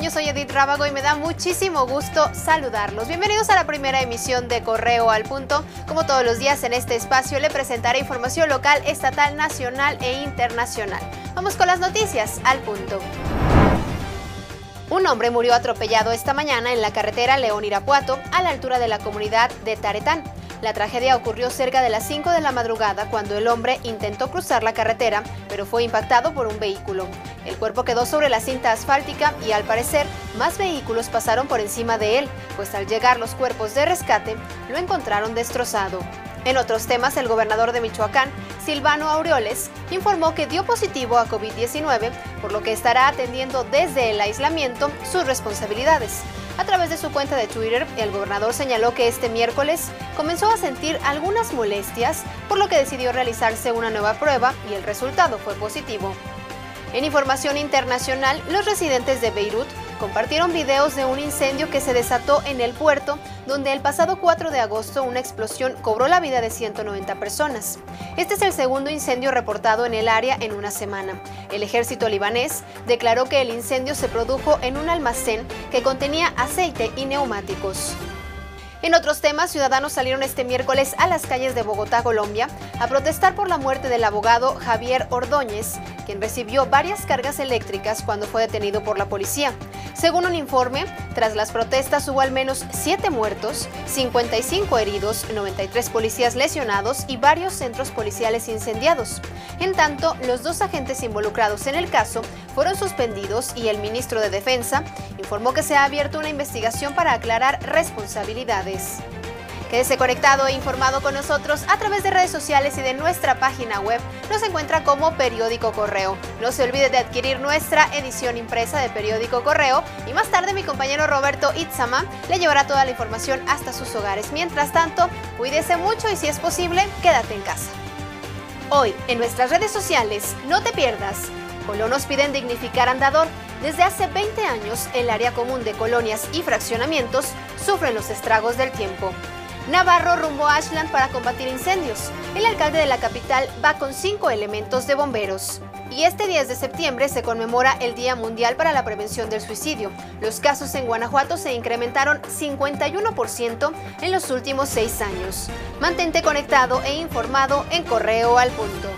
Yo soy Edith Rábago y me da muchísimo gusto saludarlos. Bienvenidos a la primera emisión de Correo al Punto. Como todos los días en este espacio le presentaré información local, estatal, nacional e internacional. Vamos con las noticias al punto. Un hombre murió atropellado esta mañana en la carretera León-Irapuato, a la altura de la comunidad de Taretán. La tragedia ocurrió cerca de las 5 de la madrugada cuando el hombre intentó cruzar la carretera, pero fue impactado por un vehículo. El cuerpo quedó sobre la cinta asfáltica y al parecer más vehículos pasaron por encima de él, pues al llegar los cuerpos de rescate lo encontraron destrozado. En otros temas, el gobernador de Michoacán, Silvano Aureoles, informó que dio positivo a COVID-19, por lo que estará atendiendo desde el aislamiento sus responsabilidades. A través de su cuenta de Twitter, el gobernador señaló que este miércoles comenzó a sentir algunas molestias, por lo que decidió realizarse una nueva prueba y el resultado fue positivo. En información internacional, los residentes de Beirut compartieron videos de un incendio que se desató en el puerto, donde el pasado 4 de agosto una explosión cobró la vida de 190 personas. Este es el segundo incendio reportado en el área en una semana. El ejército libanés declaró que el incendio se produjo en un almacén que contenía aceite y neumáticos. En otros temas, ciudadanos salieron este miércoles a las calles de Bogotá, Colombia, a protestar por la muerte del abogado Javier Ordóñez, quien recibió varias cargas eléctricas cuando fue detenido por la policía. Según un informe, tras las protestas hubo al menos 7 muertos, 55 heridos, 93 policías lesionados y varios centros policiales incendiados. En tanto, los dos agentes involucrados en el caso fueron suspendidos y el ministro de Defensa informó que se ha abierto una investigación para aclarar responsabilidades. Quédese conectado e informado con nosotros a través de redes sociales y de nuestra página web. Nos encuentra como Periódico Correo. No se olvide de adquirir nuestra edición impresa de Periódico Correo y más tarde mi compañero Roberto Itzama le llevará toda la información hasta sus hogares. Mientras tanto, cuídese mucho y si es posible, quédate en casa. Hoy, en nuestras redes sociales, no te pierdas. Colonos piden dignificar andador. Desde hace 20 años, el área común de colonias y fraccionamientos sufre los estragos del tiempo. Navarro rumbo a Ashland para combatir incendios. El alcalde de la capital va con cinco elementos de bomberos. Y este 10 de septiembre se conmemora el Día Mundial para la Prevención del Suicidio. Los casos en Guanajuato se incrementaron 51% en los últimos seis años. Mantente conectado e informado en Correo al Punto.